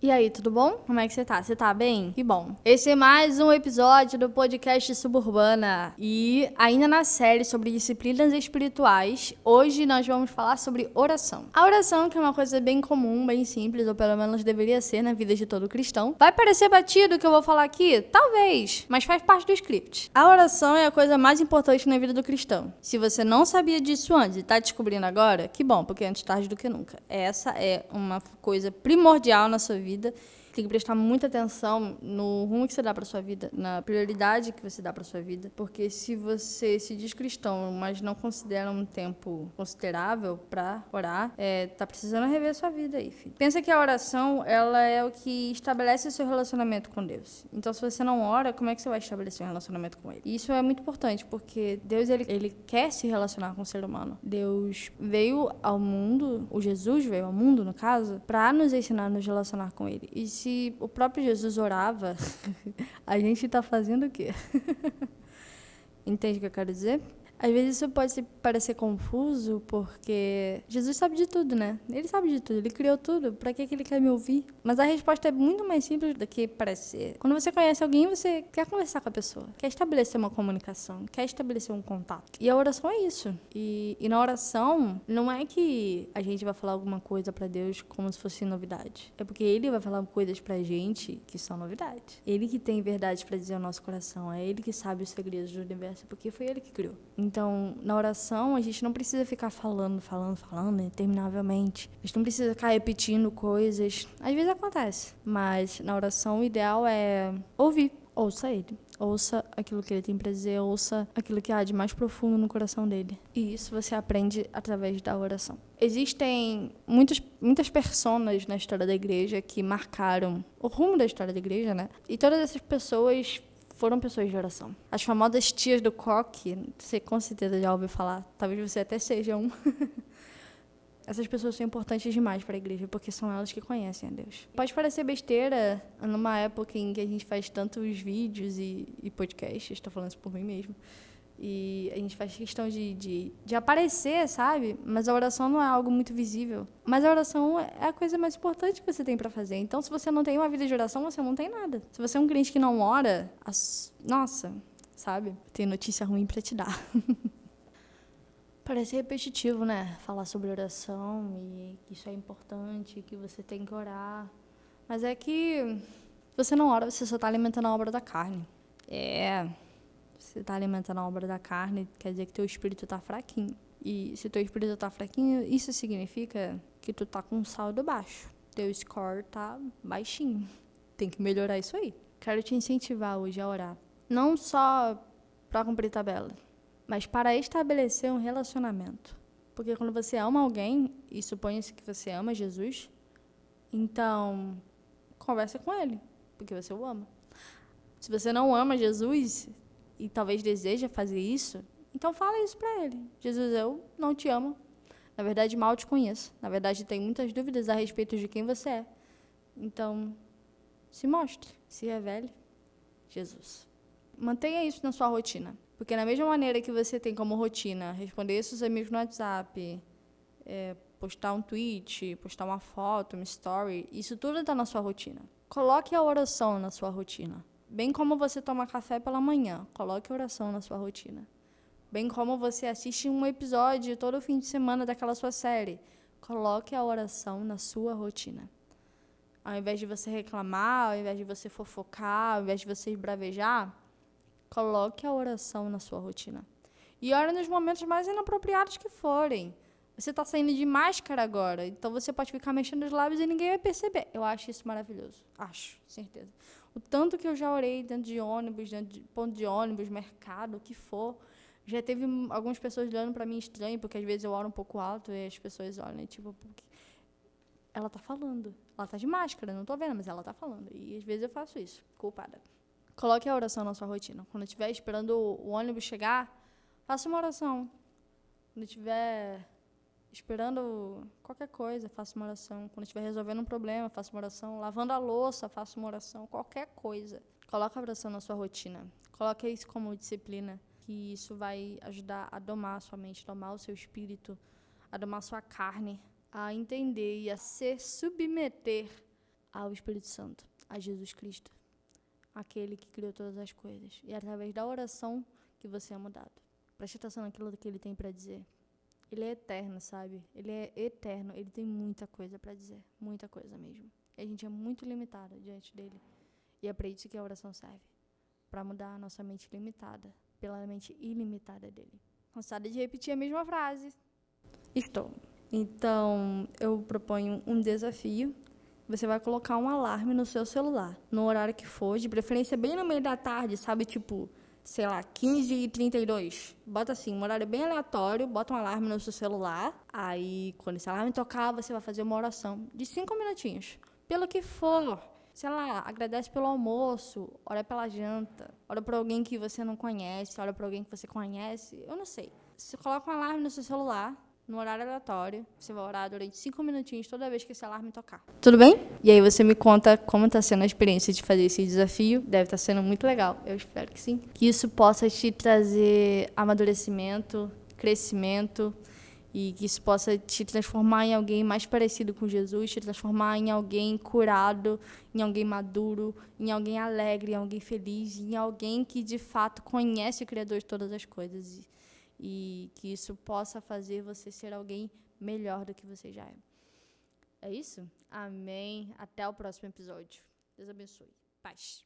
E aí, tudo bom? Como é que você tá? Você tá bem? Que bom. Esse é mais um episódio do podcast Suburbana. E ainda na série sobre disciplinas espirituais, hoje nós vamos falar sobre oração. A oração, que é uma coisa bem comum, bem simples, ou pelo menos deveria ser na vida de todo cristão. Vai parecer batido o que eu vou falar aqui? Talvez, mas faz parte do script. A oração é a coisa mais importante na vida do cristão. Se você não sabia disso antes e tá descobrindo agora, que bom, porque antes tarde do que nunca. Essa é uma coisa primordial na sua vida vida tem que prestar muita atenção no rumo que você dá para sua vida, na prioridade que você dá para sua vida, porque se você se diz cristão, mas não considera um tempo considerável para orar, é, tá precisando rever sua vida aí, filho. Pensa que a oração, ela é o que estabelece o seu relacionamento com Deus. Então, se você não ora, como é que você vai estabelecer um relacionamento com Ele? E isso é muito importante, porque Deus, ele, ele quer se relacionar com o ser humano. Deus veio ao mundo, o Jesus veio ao mundo, no caso, para nos ensinar a nos relacionar com Ele. E se se o próprio Jesus orava, a gente está fazendo o quê? Entende o que eu quero dizer? Às vezes isso pode parecer confuso, porque Jesus sabe de tudo, né? Ele sabe de tudo, ele criou tudo. Para que, que ele quer me ouvir? Mas a resposta é muito mais simples do que parece ser. Quando você conhece alguém, você quer conversar com a pessoa, quer estabelecer uma comunicação, quer estabelecer um contato. E a oração é isso. E, e na oração, não é que a gente vai falar alguma coisa para Deus como se fosse novidade. É porque ele vai falar coisas pra gente que são novidade. Ele que tem verdade para dizer ao nosso coração. É ele que sabe os segredos do universo, porque foi ele que criou. Então, na oração, a gente não precisa ficar falando, falando, falando interminavelmente. A gente não precisa ficar repetindo coisas. Às vezes acontece, mas na oração o ideal é ouvir. Ouça ele. Ouça aquilo que ele tem para dizer, ouça aquilo que há de mais profundo no coração dele. E isso você aprende através da oração. Existem muitas, muitas pessoas na história da igreja que marcaram o rumo da história da igreja, né? E todas essas pessoas foram pessoas de oração. As famosas tias do coque, você com certeza já ouviu falar, talvez você até seja um. Essas pessoas são importantes demais para a igreja, porque são elas que conhecem a Deus. Pode parecer besteira numa época em que a gente faz tantos vídeos e, e podcasts, estou falando isso por mim mesmo, e a gente faz questão de, de, de, aparecer, sabe? Mas a oração não é algo muito visível. Mas a oração é a coisa mais importante que você tem para fazer. Então, se você não tem uma vida de oração, você não tem nada. Se você é um crente que não ora, as... nossa, sabe? Tem notícia ruim para te dar. Parece repetitivo, né? Falar sobre oração e que isso é importante, que você tem que orar. Mas é que você não ora, você só está alimentando a obra da carne. É você está alimentando a obra da carne, quer dizer que teu espírito está fraquinho. E se teu espírito está fraquinho, isso significa que tu tá com um saldo baixo. Teu score tá baixinho. Tem que melhorar isso aí. Quero te incentivar hoje a orar. Não só para cumprir tabela, mas para estabelecer um relacionamento. Porque quando você ama alguém, e suponha-se que você ama Jesus, então conversa com ele, porque você o ama. Se você não ama Jesus, e talvez deseja fazer isso, então fala isso para ele. Jesus, eu não te amo. Na verdade, mal te conheço. Na verdade, tenho muitas dúvidas a respeito de quem você é. Então, se mostre, se revele. Jesus. Mantenha isso na sua rotina. Porque da mesma maneira que você tem como rotina responder seus amigos no WhatsApp, é, postar um tweet, postar uma foto, uma story, isso tudo está na sua rotina. Coloque a oração na sua rotina. Bem como você toma café pela manhã, coloque oração na sua rotina. Bem como você assiste um episódio todo fim de semana daquela sua série, coloque a oração na sua rotina. Ao invés de você reclamar, ao invés de você fofocar, ao invés de você esbravejar, coloque a oração na sua rotina. E ore nos momentos mais inapropriados que forem. Você está saindo de máscara agora, então você pode ficar mexendo os lábios e ninguém vai perceber. Eu acho isso maravilhoso. Acho, certeza. O tanto que eu já orei dentro de ônibus, dentro de ponto de ônibus, mercado, o que for. Já teve algumas pessoas olhando para mim estranho, porque às vezes eu oro um pouco alto e as pessoas olham, tipo, porque ela está falando. Ela está de máscara, não estou vendo, mas ela está falando. E às vezes eu faço isso, culpada. Coloque a oração na sua rotina. Quando estiver esperando o ônibus chegar, faça uma oração. Quando estiver esperando qualquer coisa, faça uma oração. Quando estiver resolvendo um problema, faça uma oração. Lavando a louça, faça uma oração. Qualquer coisa. Coloque a oração na sua rotina. Coloque isso como disciplina, que isso vai ajudar a domar a sua mente, domar o seu espírito, a domar a sua carne, a entender e a se submeter ao Espírito Santo, a Jesus Cristo, aquele que criou todas as coisas. E é através da oração que você é mudado. Preste atenção naquilo que ele tem para dizer. Ele é eterno, sabe? Ele é eterno. Ele tem muita coisa para dizer. Muita coisa mesmo. E a gente é muito limitado diante dele. E é para isso que a oração serve para mudar a nossa mente limitada pela mente ilimitada dele. Cansada de repetir a mesma frase. Estou. Então, eu proponho um desafio. Você vai colocar um alarme no seu celular, no horário que for, de preferência bem no meio da tarde, sabe? Tipo, sei lá, 15 e 32. Bota assim, um horário bem aleatório, bota um alarme no seu celular. Aí, quando esse alarme tocar, você vai fazer uma oração de 5 minutinhos. Pelo que for sei lá, agradece pelo almoço, ora pela janta, ora por alguém que você não conhece, ora por alguém que você conhece, eu não sei. Você coloca um alarme no seu celular, no horário aleatório, você vai orar durante cinco minutinhos toda vez que esse alarme tocar. Tudo bem? E aí você me conta como está sendo a experiência de fazer esse desafio. Deve estar tá sendo muito legal, eu espero que sim. Que isso possa te trazer amadurecimento, crescimento, e que isso possa te transformar em alguém mais parecido com Jesus, te transformar em alguém curado, em alguém maduro, em alguém alegre, em alguém feliz, em alguém que de fato conhece o Criador de todas as coisas e que isso possa fazer você ser alguém melhor do que você já é. É isso? Amém. Até o próximo episódio. Deus abençoe. Paz.